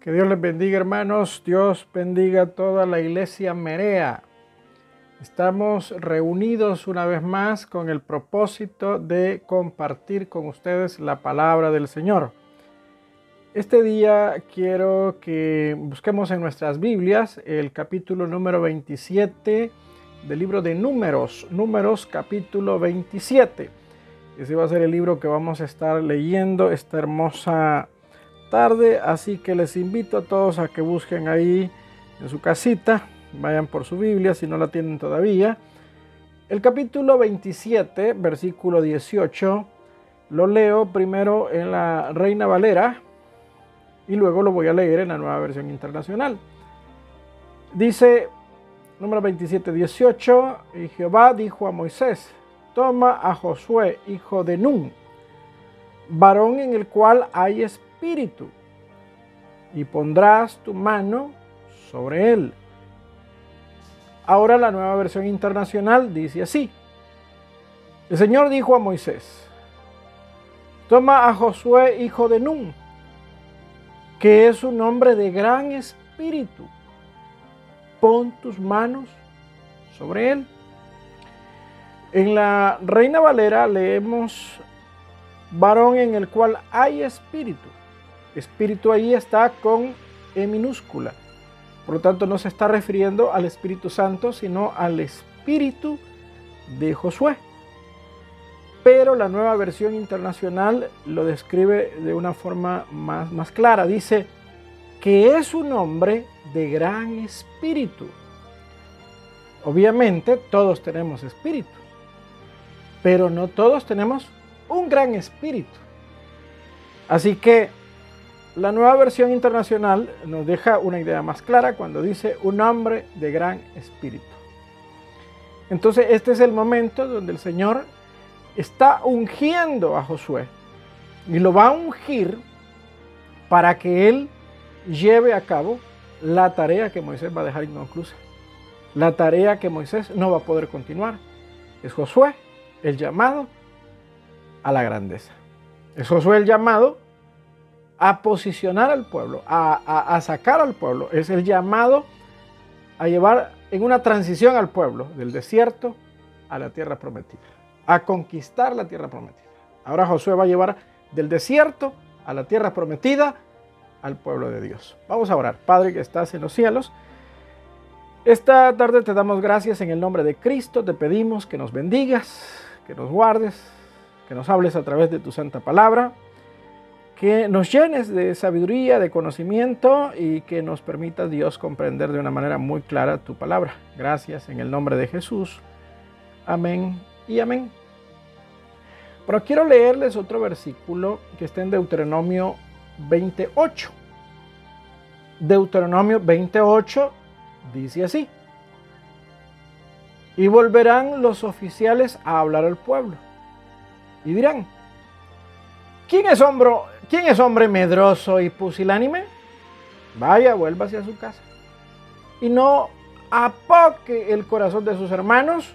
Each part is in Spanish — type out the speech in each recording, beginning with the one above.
Que Dios les bendiga hermanos, Dios bendiga a toda la iglesia Merea. Estamos reunidos una vez más con el propósito de compartir con ustedes la palabra del Señor. Este día quiero que busquemos en nuestras Biblias el capítulo número 27 del libro de Números, Números capítulo 27. Ese va a ser el libro que vamos a estar leyendo esta hermosa tarde, así que les invito a todos a que busquen ahí en su casita, vayan por su Biblia si no la tienen todavía. El capítulo 27, versículo 18, lo leo primero en la Reina Valera y luego lo voy a leer en la nueva versión internacional. Dice, número 27, 18, y Jehová dijo a Moisés, toma a Josué, hijo de Nun, varón en el cual hay espíritu espíritu y pondrás tu mano sobre él. Ahora la nueva versión internacional dice así. El Señor dijo a Moisés, toma a Josué hijo de Nun, que es un hombre de gran espíritu, pon tus manos sobre él. En la Reina Valera leemos varón en el cual hay espíritu. Espíritu ahí está con E minúscula. Por lo tanto, no se está refiriendo al Espíritu Santo, sino al Espíritu de Josué. Pero la nueva versión internacional lo describe de una forma más, más clara. Dice que es un hombre de gran espíritu. Obviamente todos tenemos espíritu, pero no todos tenemos un gran espíritu. Así que la nueva versión internacional nos deja una idea más clara cuando dice un hombre de gran espíritu. Entonces este es el momento donde el Señor está ungiendo a Josué y lo va a ungir para que él lleve a cabo la tarea que Moisés va a dejar inconclusa. La tarea que Moisés no va a poder continuar. Es Josué el llamado a la grandeza. Es Josué el llamado a posicionar al pueblo, a, sacar al pueblo. Es el llamado a llevar en una transición al pueblo del desierto a la tierra prometida, a conquistar la tierra prometida. Ahora Josué va a llevar del desierto a la tierra prometida al pueblo de Dios. Vamos a orar. Padre que estás en los cielos, esta tarde te damos gracias en el nombre de Cristo, te pedimos que nos bendigas, que nos guardes, que nos hables a través de tu santa palabra que nos llenes de sabiduría, de conocimiento y que nos permita Dios comprender de una manera muy clara tu palabra. Gracias en el nombre de Jesús. Amén y amén. Pero quiero leerles otro versículo que está en Deuteronomio 28. Deuteronomio 28 dice así. Y volverán los oficiales a hablar al pueblo. Y dirán, ¿quién es hombre, ¿Quién es hombre medroso y pusilánime? Vaya, vuelva hacia su casa. Y no apoque el corazón de sus hermanos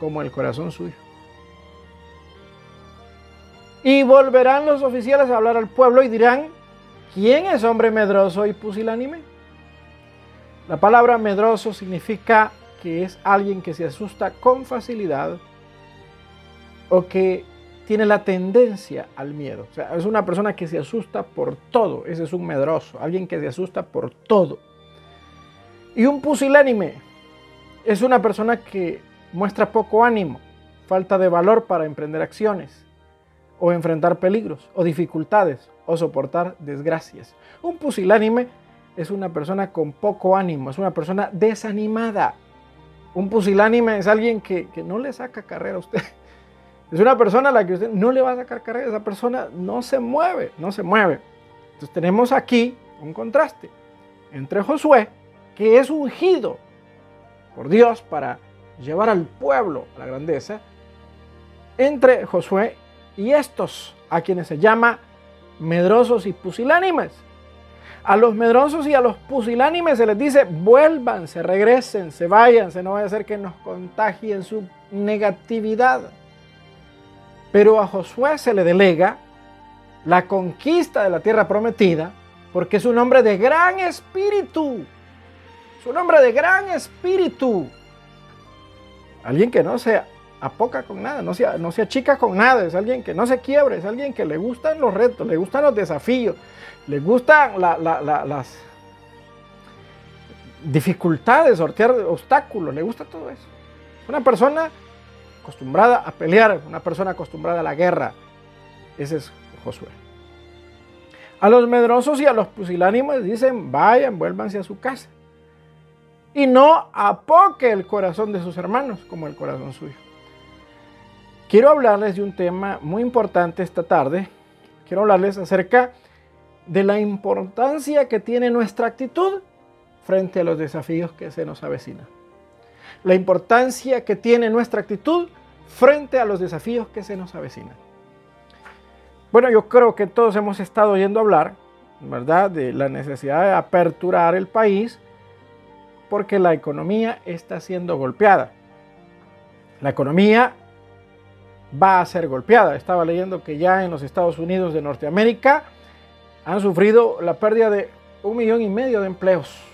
como el corazón suyo. Y volverán los oficiales a hablar al pueblo y dirán, ¿quién es hombre medroso y pusilánime? La palabra medroso significa que es alguien que se asusta con facilidad o que tiene la tendencia al miedo. Es una persona que se asusta por todo. Ese es un medroso, alguien que se asusta por todo. Y un pusilánime es una persona que muestra poco ánimo, falta de valor para emprender acciones, o enfrentar peligros, o dificultades, o soportar desgracias. Un pusilánime es una persona con poco ánimo, es una persona desanimada. Un pusilánime es alguien que, que no le saca carrera a usted. Es una persona a la que usted no le va a sacar carrera, esa persona no se mueve, no se mueve. Entonces tenemos aquí un contraste entre Josué, que es ungido por Dios para llevar al pueblo a la grandeza, entre Josué y estos, a quienes se llama medrosos y pusilánimes. A los medrosos y a los pusilánimes se les dice, vuélvanse, regresen, se vayan, se no vaya a hacer que nos contagien su negatividad. Pero a Josué se le delega la conquista de la tierra prometida porque es un hombre de gran espíritu. Es un hombre de gran espíritu. Alguien que no se apoca con nada, no se, no se achica con nada, es alguien que no se quiebra, es alguien que le gustan los retos, le gustan los desafíos, le gustan las dificultades, sortear obstáculos, le gusta todo eso. Una persona acostumbrada a pelear, una persona acostumbrada a la guerra. Ese es Josué. A los medrosos y a los pusilánimes dicen, vayan, vuélvanse a su casa. Y no apoque el corazón de sus hermanos como el corazón suyo. Quiero hablarles de un tema muy importante esta tarde. Quiero hablarles acerca de la importancia que tiene nuestra actitud frente a los desafíos que se nos avecinan. La importancia que tiene nuestra actitud frente a los desafíos que se nos avecinan. Bueno, yo creo que todos hemos estado oyendo hablar, ¿verdad?, de la necesidad de aperturar el país porque la economía está siendo golpeada. La economía va a ser golpeada. Estaba leyendo que ya en los Estados Unidos de Norteamérica han sufrido la pérdida de un millón y medio de empleos.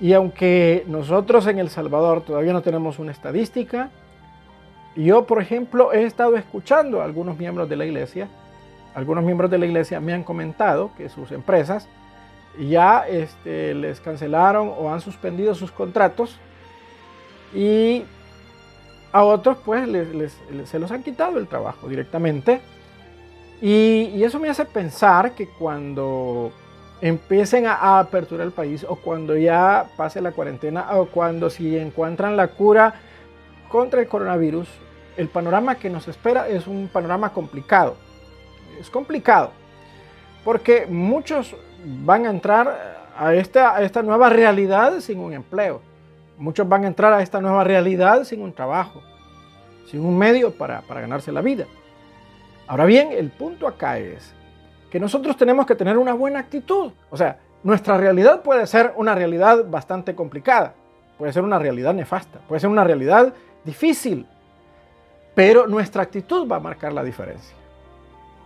Y aunque nosotros en El Salvador todavía no tenemos una estadística, yo, por ejemplo, he estado escuchando a algunos miembros de la iglesia. Algunos miembros de la iglesia me han comentado que sus empresas ya este, les cancelaron o han suspendido sus contratos y a otros pues se los han quitado el trabajo directamente. Y, eso me hace pensar que cuando empiecen a, aperturar el país o cuando ya pase la cuarentena o cuando si encuentran la cura contra el coronavirus, el panorama que nos espera es un panorama complicado. Es complicado porque muchos van a entrar a esta, nueva realidad sin un empleo. Muchos van a entrar a esta nueva realidad sin un trabajo, sin un medio para ganarse la vida. Ahora bien, el punto acá es que nosotros tenemos que tener una buena actitud. O sea, nuestra realidad puede ser una realidad bastante complicada, puede ser una realidad nefasta, puede ser una realidad difícil, pero nuestra actitud va a marcar la diferencia.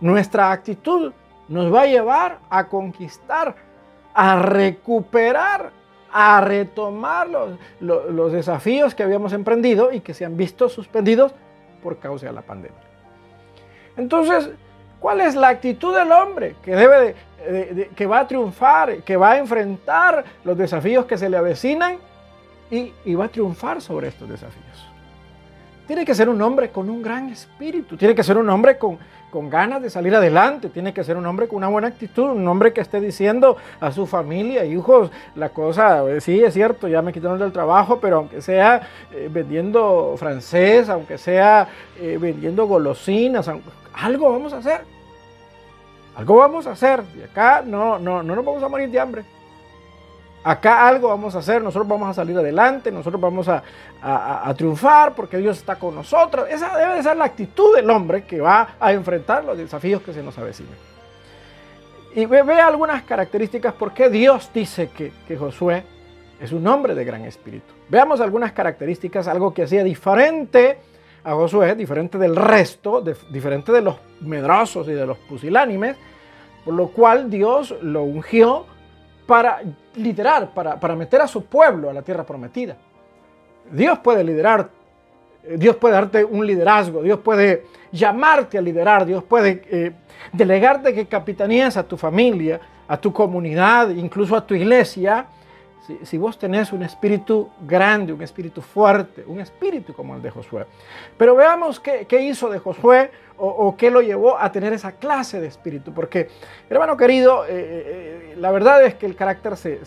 Nuestra actitud nos va a llevar a conquistar, a recuperar, a retomar los, desafíos que habíamos emprendido y que se han visto suspendidos por causa de la pandemia. Entonces, ¿cuál es la actitud del hombre que debe que va a triunfar, que va a enfrentar los desafíos que se le avecinan y, va a triunfar sobre estos desafíos? Tiene que ser un hombre con un gran espíritu, tiene que ser un hombre con, ganas de salir adelante, tiene que ser un hombre con una buena actitud, un hombre que esté diciendo a su familia, hijos, la cosa, eh, sí es cierto, ya me quitaron del trabajo, pero aunque sea eh, vendiendo francés, aunque sea eh, vendiendo golosinas, algo vamos a hacer. Algo vamos a hacer. Y acá no, no, no nos vamos a morir de hambre acá algo vamos a hacer, nosotros vamos a salir adelante, nosotros vamos a, triunfar porque Dios está con nosotros. Esa debe ser la actitud del hombre que va a enfrentar los desafíos que se nos avecinan. Y ve, algunas características por qué Dios dice que, Josué es un hombre de gran espíritu. Veamos algunas características, algo que hacía diferente a Josué, diferente del resto, diferente de los medrosos y de los pusilánimes, por lo cual Dios lo ungió para liderar, para, para meter a su pueblo a la tierra prometida. Dios puede liderar, Dios puede darte un liderazgo, Dios puede llamarte a liderar, Dios puede eh, delegarte que capitanías a tu familia, a tu comunidad, incluso a tu iglesia, si, vos tenés un espíritu grande, un espíritu fuerte, un espíritu como el de Josué. Pero veamos qué, hizo de Josué o, qué lo llevó a tener esa clase de espíritu. Porque, hermano querido, eh, eh, la verdad es que el carácter se,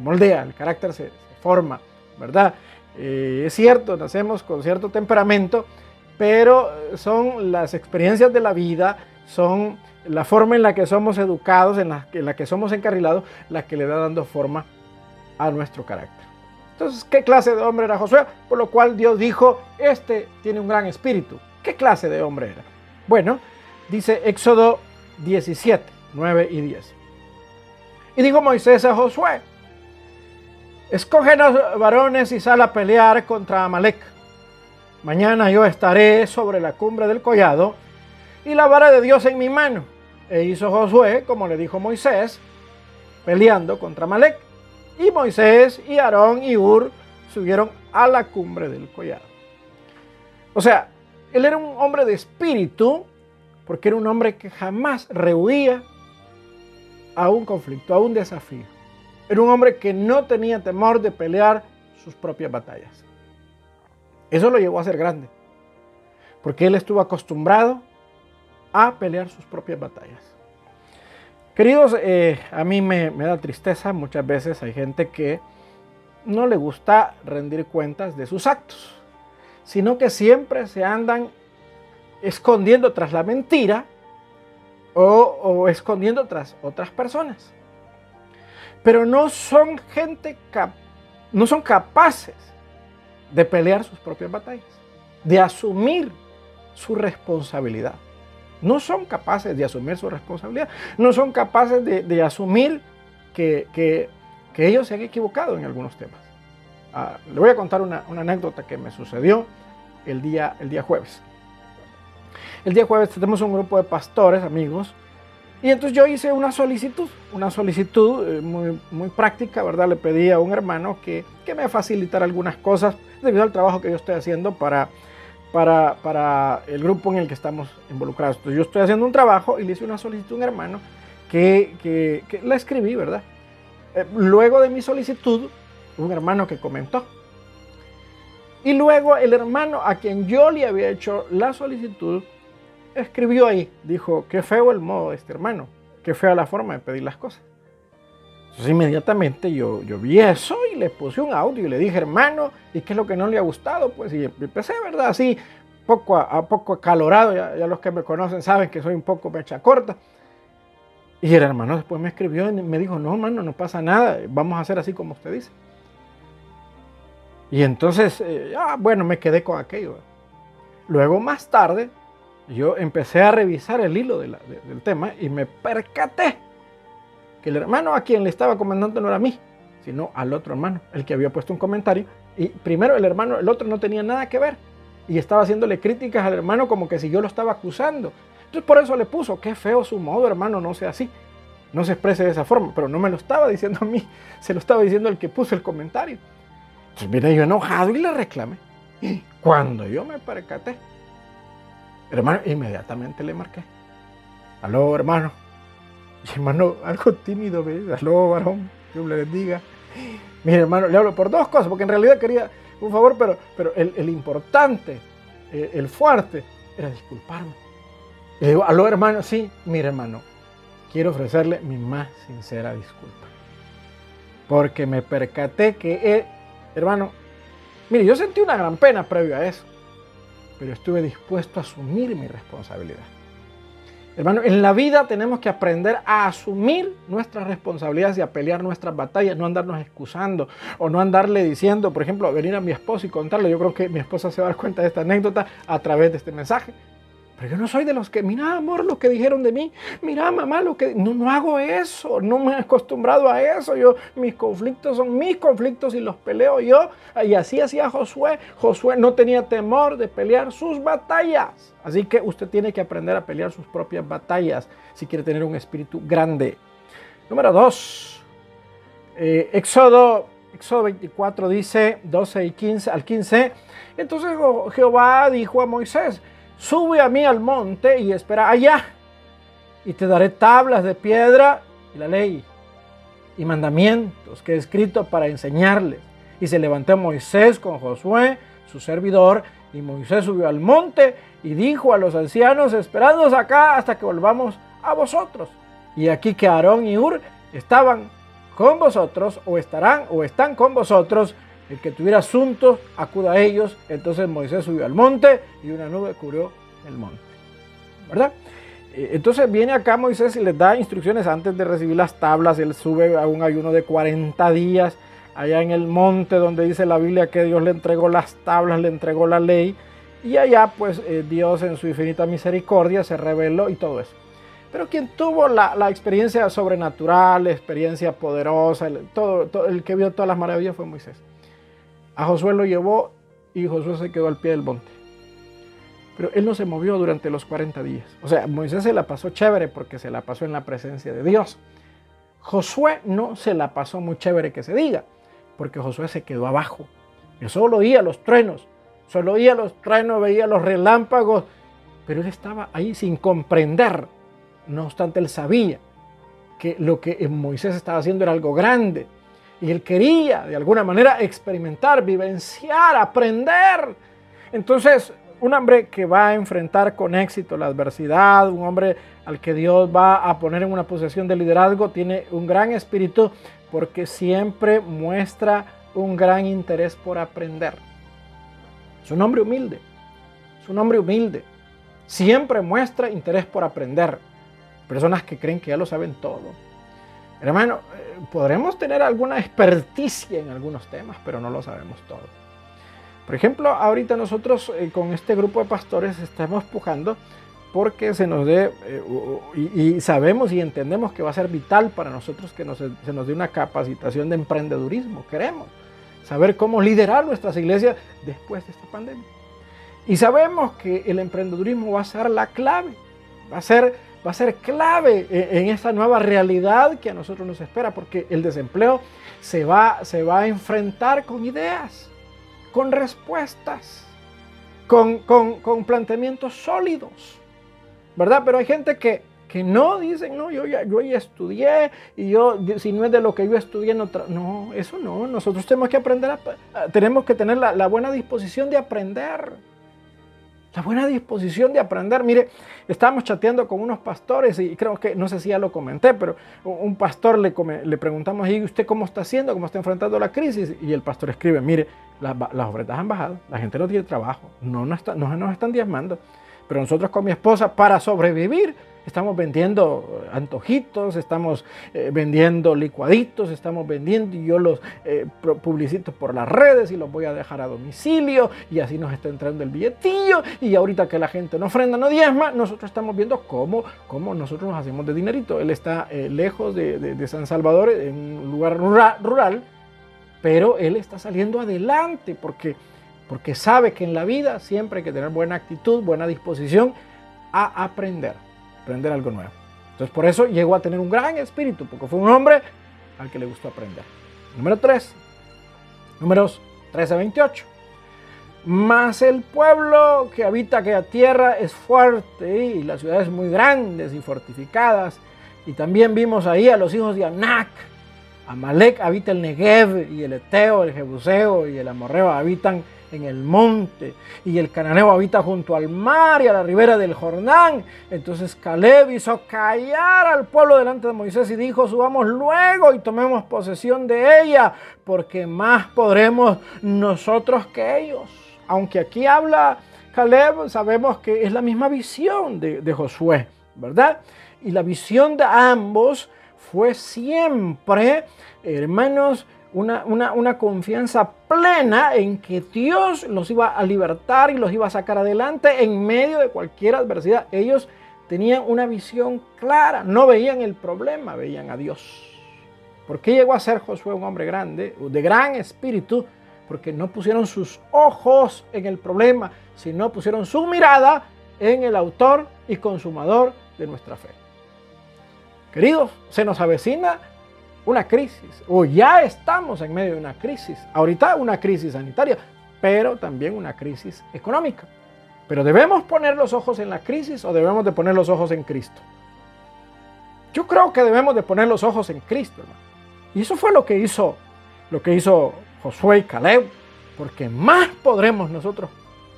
moldea, el carácter se, forma, ¿verdad? Eh, es cierto, nacemos con cierto temperamento, pero son las experiencias de la vida, son la forma en la que somos educados, en la, en la que somos encarrilados, la que le da dando forma a nuestro carácter. Entonces, ¿qué clase de hombre era Josué? Por lo cual Dios dijo, este tiene un gran espíritu. ¿Qué clase de hombre era? Bueno, dice Éxodo 17, 9 y 10. Y dijo Moisés a Josué, escógenos varones y sal a pelear contra Amalek. Mañana yo estaré sobre la cumbre del collado y la vara de Dios en mi mano. E hizo Josué, como le dijo Moisés, peleando contra Malek. Y Moisés y Aarón y Ur subieron a la cumbre del collado. O sea, él era un hombre de espíritu, porque era un hombre que jamás rehuía a un conflicto, a un desafío. Era un hombre que no tenía temor de pelear sus propias batallas. Eso lo llevó a ser grande, porque él estuvo acostumbrado a pelear sus propias batallas. Queridos, eh, a mí me, da tristeza, muchas veces hay gente que no le gusta rendir cuentas de sus actos, sino que siempre se andan escondiendo tras la mentira o, escondiendo tras otras personas. Pero no son gente no son capaces de pelear sus propias batallas, de asumir su responsabilidad. No son capaces de asumir su responsabilidad, no son capaces de, asumir que, ellos se han equivocado en algunos temas. Ah, le voy a contar una, anécdota que me sucedió el día, el día jueves. El día jueves tenemos un grupo de pastores, amigos, y entonces yo hice una solicitud, una solicitud eh, muy, muy práctica, ¿verdad? Le pedí a un hermano que, que, me facilitara algunas cosas debido al trabajo que yo estoy haciendo para, para, para, el grupo en el que estamos involucrados. Entonces yo estoy haciendo un trabajo y le hice una solicitud a un hermano que, que, la escribí, ¿verdad? Eh, luego de mi solicitud, un hermano que comentó. Y luego el hermano a quien yo le había hecho la solicitud escribió ahí, dijo, qué feo el modo de este hermano, qué fea la forma de pedir las cosas. Entonces inmediatamente yo, yo vi eso y le puse un audio y le dije, hermano, ¿y qué es lo que no le ha gustado? Pues y empecé, ¿verdad? Así, poco a, poco acalorado, ya, ya, los que me conocen saben que soy un poco mecha corta. Y el hermano después me escribió y me dijo, no, hermano, no pasa nada, vamos a hacer así como usted dice. Y entonces, eh, ah, bueno, me quedé con aquello. Luego más tarde, yo empecé a revisar el hilo del tema y me percaté que el hermano a quien le estaba comentando no era a mí, sino al otro hermano, el que había puesto un comentario. Y primero el hermano, el otro no tenía nada que ver. Y estaba haciéndole críticas al hermano como que si yo lo estaba acusando. Entonces por eso le puso, qué feo su modo, hermano, no sea así. No se exprese de esa forma, pero no me lo estaba diciendo a mí, se lo estaba diciendo el que puso el comentario. Entonces mira, yo enojado y le reclamé. Y cuando yo me percaté, hermano, inmediatamente le marqué. Aló, hermano. Hermano, algo tímido, ¿ves? Aló, varón, Dios le bendiga. Mire, hermano, le hablo por dos cosas, porque en realidad quería un favor, pero, pero el, importante, el, fuerte, era disculparme. Le digo, aló, hermano, sí, mire, hermano, quiero ofrecerle mi más sincera disculpa. Porque me percaté que hermano, mire, yo sentí una gran pena previo a eso, pero estuve dispuesto a asumir mi responsabilidad. Hermano, en la vida tenemos que aprender a asumir nuestras responsabilidades y a pelear nuestras batallas, no andarnos excusando o no andarle diciendo, por ejemplo, venir a mi esposo y contarle. Yo creo que mi esposa se va a dar cuenta de esta anécdota a través de este mensaje. Pero yo no soy de los que, mira amor, lo que dijeron de mí, mira mamá, lo que... No, no hago eso, no me he acostumbrado a eso. Yo, mis conflictos son mis conflictos y los peleo yo. Y así hacía Josué. Josué no tenía temor de pelear sus batallas. Así que usted tiene que aprender a pelear sus propias batallas si quiere tener un espíritu grande. Número 2. Eh, Éxodo, Éxodo 24 dice 12 y 15 al 15. Entonces Jehová dijo a Moisés, sube a mí al monte y espera allá, y te daré tablas de piedra y la ley y mandamientos que he escrito para enseñarles. Y se levantó Moisés con Josué, su servidor, y Moisés subió al monte y dijo a los ancianos, esperadnos acá hasta que volvamos a vosotros. Y aquí que Aarón y Ur estaban con vosotros, o estarán, o están con vosotros, el que tuviera asuntos, acuda a ellos. Entonces Moisés subió al monte y una nube cubrió el monte. ¿Verdad? Eh, entonces viene acá Moisés y les da instrucciones antes de recibir las tablas. Él sube a un ayuno de 40 días allá en el monte donde dice la Biblia que Dios le entregó las tablas, le entregó la ley. Y allá pues eh, Dios en su infinita misericordia se reveló y todo eso. Pero quien tuvo la, experiencia sobrenatural, la experiencia poderosa, el que vio todas las maravillas fue Moisés. A Josué lo llevó y Josué se quedó al pie del monte. Pero él no se movió durante los 40 días. O sea, Moisés se la pasó chévere porque se la pasó en la presencia de Dios. Josué no se la pasó muy chévere que se diga, porque Josué se quedó abajo. Él solo oía los truenos, solo oía los truenos, veía los relámpagos, pero él estaba ahí sin comprender. No obstante, él sabía que lo que Moisés estaba haciendo era algo grande. Y él quería, de alguna manera, experimentar, vivenciar, aprender. Entonces, un hombre que va a enfrentar con éxito la adversidad, un hombre al que Dios va a poner en una posición de liderazgo, tiene un gran espíritu porque siempre muestra un gran interés por aprender. Es un hombre humilde, es un hombre humilde. Siempre muestra interés por aprender. Personas que creen que ya lo saben todo. Hermano, eh, podremos tener alguna experticia en algunos temas, pero no lo sabemos todo. Por ejemplo, ahorita nosotros eh, con este grupo de pastores estamos pujando porque se nos dé, eh, y, sabemos y entendemos que va a ser vital para nosotros que se nos dé una capacitación de emprendedurismo. Queremos saber cómo liderar nuestras iglesias después de esta pandemia. Y sabemos que el emprendedurismo va a ser la clave, va a ser, va a ser clave en, esta nueva realidad que a nosotros nos espera, porque el desempleo se va, se va a enfrentar con ideas, con respuestas, con, con, planteamientos sólidos, ¿verdad? Pero hay gente que, que no dicen, no, yo ya, yo ya estudié y yo, si no es de lo que yo estudié, no, no eso no, nosotros tenemos que aprender, tenemos que tener la, la buena disposición de aprender la buena disposición de aprender. Mire, estábamos chateando con unos pastores y creo que, no sé si ya lo comenté, pero un pastor le, le preguntamos, ¿y usted cómo está haciendo? ¿Cómo está enfrentando la crisis? Y el pastor escribe, mire, las, las ofertas han bajado, la gente no tiene trabajo, no nos, está, no nos están diezmando, pero nosotros con mi esposa, para sobrevivir, Estamos vendiendo eh, antojitos, estamos eh, vendiendo licuaditos, estamos vendiendo y yo los eh, publicito por las redes y los voy a dejar a domicilio y así nos está entrando el billetillo y ahorita que la gente no ofrenda, no diezma, nosotros estamos viendo cómo, cómo nosotros nos hacemos de dinerito. Él está lejos de, San Salvador, en un lugar rural, pero él está saliendo adelante porque, porque sabe que en la vida siempre hay que tener buena actitud, buena disposición a aprender aprender algo nuevo. Entonces por eso llegó a tener un gran espíritu, porque fue un hombre al que le gustó aprender. Número 3. Números 13 a 28. Mas el pueblo que habita aquella tierra es fuerte y las ciudades muy grandes y fortificadas. Y también vimos ahí a los hijos de Anac. Amalek habita el Negev y el Eteo, el Jebuseo y el Amorreo habitan en el monte, y el cananeo habita junto al mar y a la ribera del Jordán. Entonces Caleb hizo callar al pueblo delante de Moisés y dijo, subamos luego y tomemos posesión de ella, porque más podremos nosotros que ellos. Aunque aquí habla Caleb, sabemos que es la misma visión de, de Josué, ¿verdad? Y la visión de ambos fue siempre, hermanos, una, confianza plena en que Dios los iba a libertar y los iba a sacar adelante en medio de cualquier adversidad. Ellos tenían una visión clara, no veían el problema, veían a Dios. ¿Por qué llegó a ser Josué un hombre grande, de gran espíritu? Porque no pusieron sus ojos en el problema, sino pusieron su mirada en el autor y consumador de nuestra fe. Queridos, se nos avecina una crisis, o ya estamos en medio de una crisis. Ahorita una crisis sanitaria, pero también una crisis económica. Pero debemos poner los ojos en la crisis o debemos de poner los ojos en Cristo. Yo creo que debemos de poner los ojos en Cristo, Y eso fue lo que hizo, lo que hizo Josué y Caleb, porque más podremos nosotros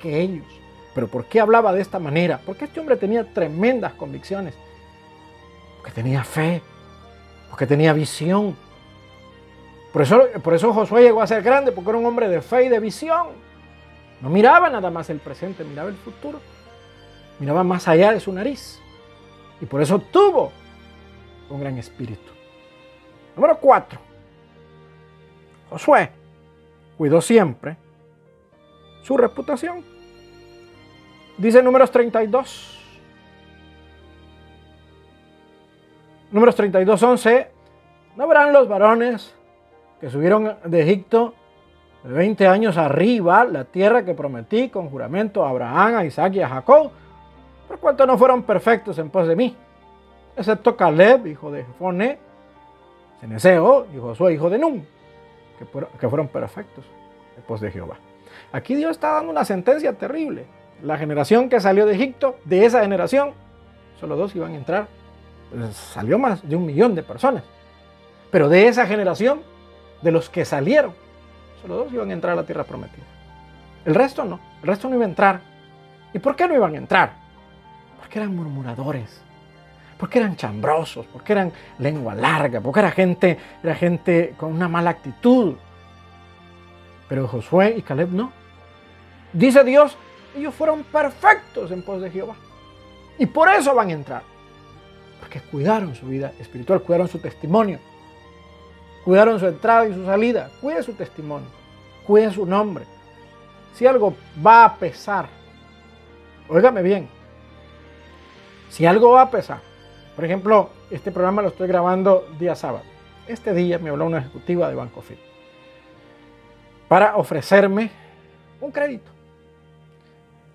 que ellos. Pero ¿por qué hablaba de esta manera? Porque este hombre tenía tremendas convicciones, porque tenía fe, porque tenía visión. Por eso, por eso Josué llegó a ser grande, porque era un hombre de fe y de visión. No miraba nada más el presente, miraba el futuro. Miraba más allá de su nariz. Y por eso tuvo un gran espíritu. Número cuatro. Josué cuidó siempre su reputación. Dice números 32. Números 32, 11. No verán los varones que subieron de Egipto de 20 años arriba la tierra que prometí con juramento a Abraham, a Isaac y a Jacob, por cuanto no fueron perfectos en pos de mí, excepto Caleb, hijo de Jefone, Ceneseo y Josué, hijo de Nun, que fueron perfectos en pos de Jehová. Aquí Dios está dando una sentencia terrible. La generación que salió de Egipto, de esa generación, solo dos iban a entrar. Salió más de un millón de personas. Pero de esa generación, de los que salieron, solo dos iban a entrar a la tierra prometida. El resto no, el resto no iba a entrar. ¿Y por qué no iban a entrar? Porque eran murmuradores, porque eran chambrosos, porque eran lengua larga, porque era gente, era gente con una mala actitud. Pero Josué y Caleb no. Dice Dios, ellos fueron perfectos en pos de Jehová. Y por eso van a entrar. Porque cuidaron su vida espiritual, cuidaron su testimonio. Cuidaron su entrada y su salida. Cuide su testimonio. Cuide su nombre. Si algo va a pesar, óigame bien, si algo va a pesar, por ejemplo, este programa lo estoy grabando día sábado. Este día me habló una ejecutiva de Banco Fit para ofrecerme un crédito.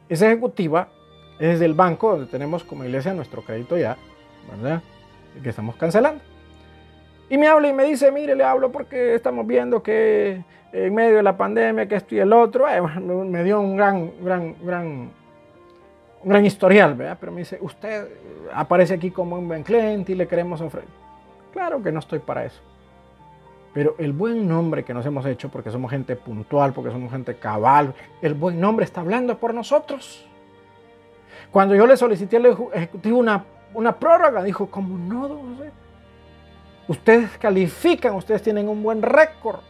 Esa ejecutiva es del banco donde tenemos como iglesia nuestro crédito ya, ¿verdad? Que estamos cancelando. Y me habla y me dice, mire, le hablo porque estamos viendo que en medio de la pandemia, que esto y el otro, eh, me dio un gran, gran, gran, un gran historial, ¿verdad? Pero me dice, usted aparece aquí como un buen cliente y le queremos ofrecer. Claro que no estoy para eso. Pero el buen nombre que nos hemos hecho, porque somos gente puntual, porque somos gente cabal, el buen nombre está hablando por nosotros. Cuando yo le solicité al ejecutivo una, una prórroga, dijo, ¿cómo no, don José? Ustedes califican, ustedes tienen un buen récord.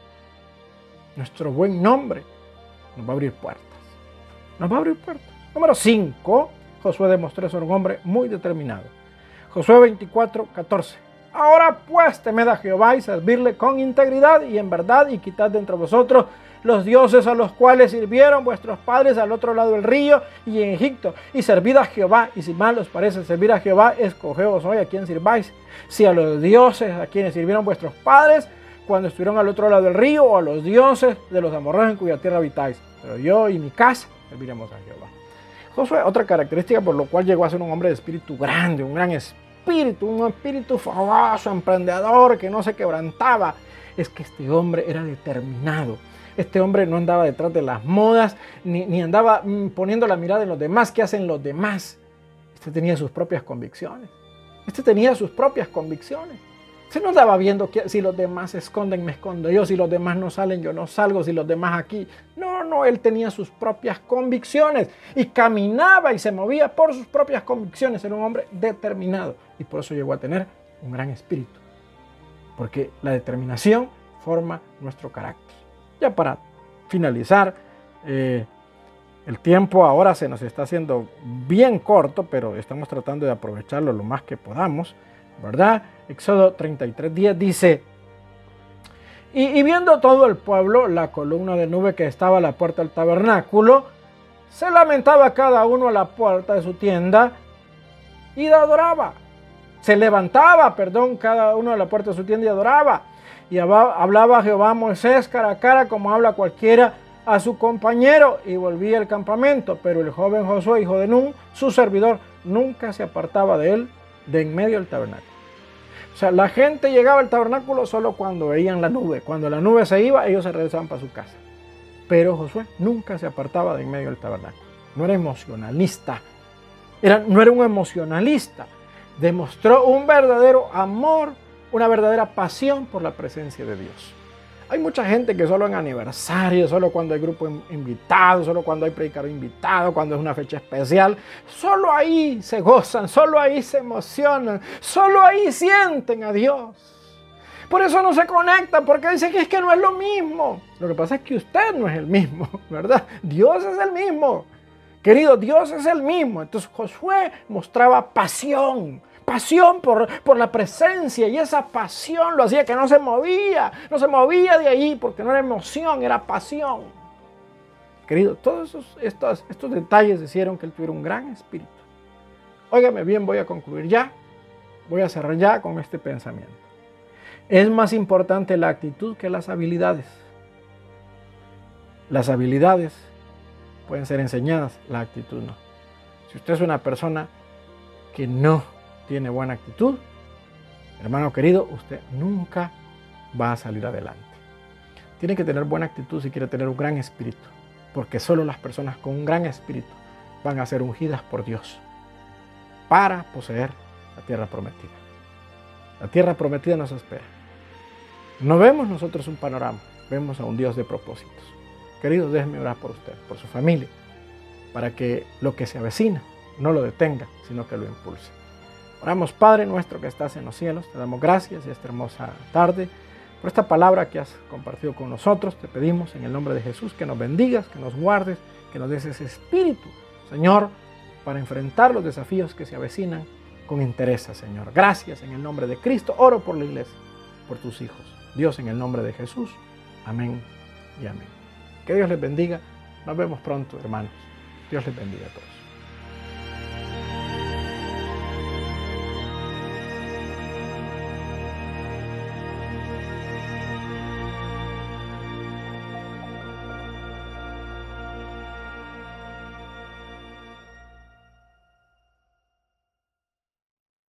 Nuestro buen nombre nos va a abrir puertas. Nos va a abrir puertas. Número 5, Josué demostró ser un hombre muy determinado. Josué 24, 14. Ahora pues temed a Jehová y servirle con integridad y en verdad y quitad de entre vosotros los dioses a los cuales sirvieron vuestros padres al otro lado del río y en Egipto, y servid a Jehová, y si mal os parece servir a Jehová, escogeos hoy a quien sirváis, si a los dioses a quienes sirvieron vuestros padres cuando estuvieron al otro lado del río, o a los dioses de los amorreos en cuya tierra habitáis, pero yo y mi casa serviremos a Jehová. Josué, otra característica por lo cual llegó a ser un hombre de espíritu grande, un gran espíritu, un espíritu famoso, emprendedor que no se quebrantaba, es que este hombre era determinado. Este hombre no andaba detrás de las modas, ni, ni andaba mm, poniendo la mirada en los demás, ¿qué hacen los demás? Este tenía sus propias convicciones. Este tenía sus propias convicciones. Se no andaba viendo que si los demás se esconden, me escondo yo, si los demás no salen, yo no salgo, si los demás aquí. No, no, él tenía sus propias convicciones y caminaba y se movía por sus propias convicciones. Era un hombre determinado y por eso llegó a tener un gran espíritu. Porque la determinación forma nuestro carácter. Ya para finalizar, eh, el tiempo ahora se nos está haciendo bien corto, pero estamos tratando de aprovecharlo lo más que podamos. ¿verdad? Éxodo 33, 10 dice, y, viendo todo el pueblo, la columna de nube que estaba a la puerta del tabernáculo, se lamentaba cada uno a la puerta de su tienda y adoraba. Se levantaba, perdón, cada uno a la puerta de su tienda y adoraba. Y hablaba Jehová a Moisés cara a cara como habla cualquiera a su compañero y volvía al campamento. Pero el joven Josué, hijo de Nun, su servidor, nunca se apartaba de él de en medio del tabernáculo. O sea, la gente llegaba al tabernáculo solo cuando veían la nube. Cuando la nube se iba, ellos se regresaban para su casa. Pero Josué nunca se apartaba de en medio del tabernáculo. No era emocionalista. No era un emocionalista. Demostró un verdadero amor, una verdadera pasión por la presencia de Dios. Hay mucha gente que solo en aniversario, solo cuando hay grupo invitado, solo cuando hay predicador invitado, cuando es una fecha especial, solo ahí se gozan, solo ahí se emocionan, solo ahí sienten a Dios. Por eso no se conectan, porque dicen que es que no es lo mismo. Lo que pasa es que usted no es el mismo, ¿verdad? Dios es el mismo. Querido, Dios es el mismo. Entonces Josué mostraba pasión, pasión por, por la presencia y esa pasión lo hacía que no se movía, no se movía de ahí porque no era emoción, era pasión. Querido, todos estos, estos detalles hicieron que él tuviera un gran espíritu. Óigame bien, voy a concluir ya, voy a cerrar ya con este pensamiento. Es más importante la actitud que las habilidades. Las habilidades pueden ser enseñadas, la actitud no. Si usted es una persona que no tiene buena actitud, hermano querido, usted nunca va a salir adelante. Tiene que tener buena actitud si quiere tener un gran espíritu, porque solo las personas con un gran espíritu van a ser ungidas por Dios para poseer la tierra prometida. La tierra prometida nos espera. No vemos nosotros un panorama, vemos a un Dios de propósitos. Queridos, déjenme orar por usted, por su familia, para que lo que se avecina no lo detenga, sino que lo impulse. Oramos, Padre nuestro que estás en los cielos, te damos gracias esta hermosa tarde por esta palabra que has compartido con nosotros. Te pedimos en el nombre de Jesús que nos bendigas, que nos guardes, que nos des ese espíritu, Señor, para enfrentar los desafíos que se avecinan con interés, Señor. Gracias en el nombre de Cristo. Oro por la iglesia, por tus hijos. Dios en el nombre de Jesús. Amén y amén. Que Dios les bendiga. Nos vemos pronto, hermanos. Dios les bendiga a todos.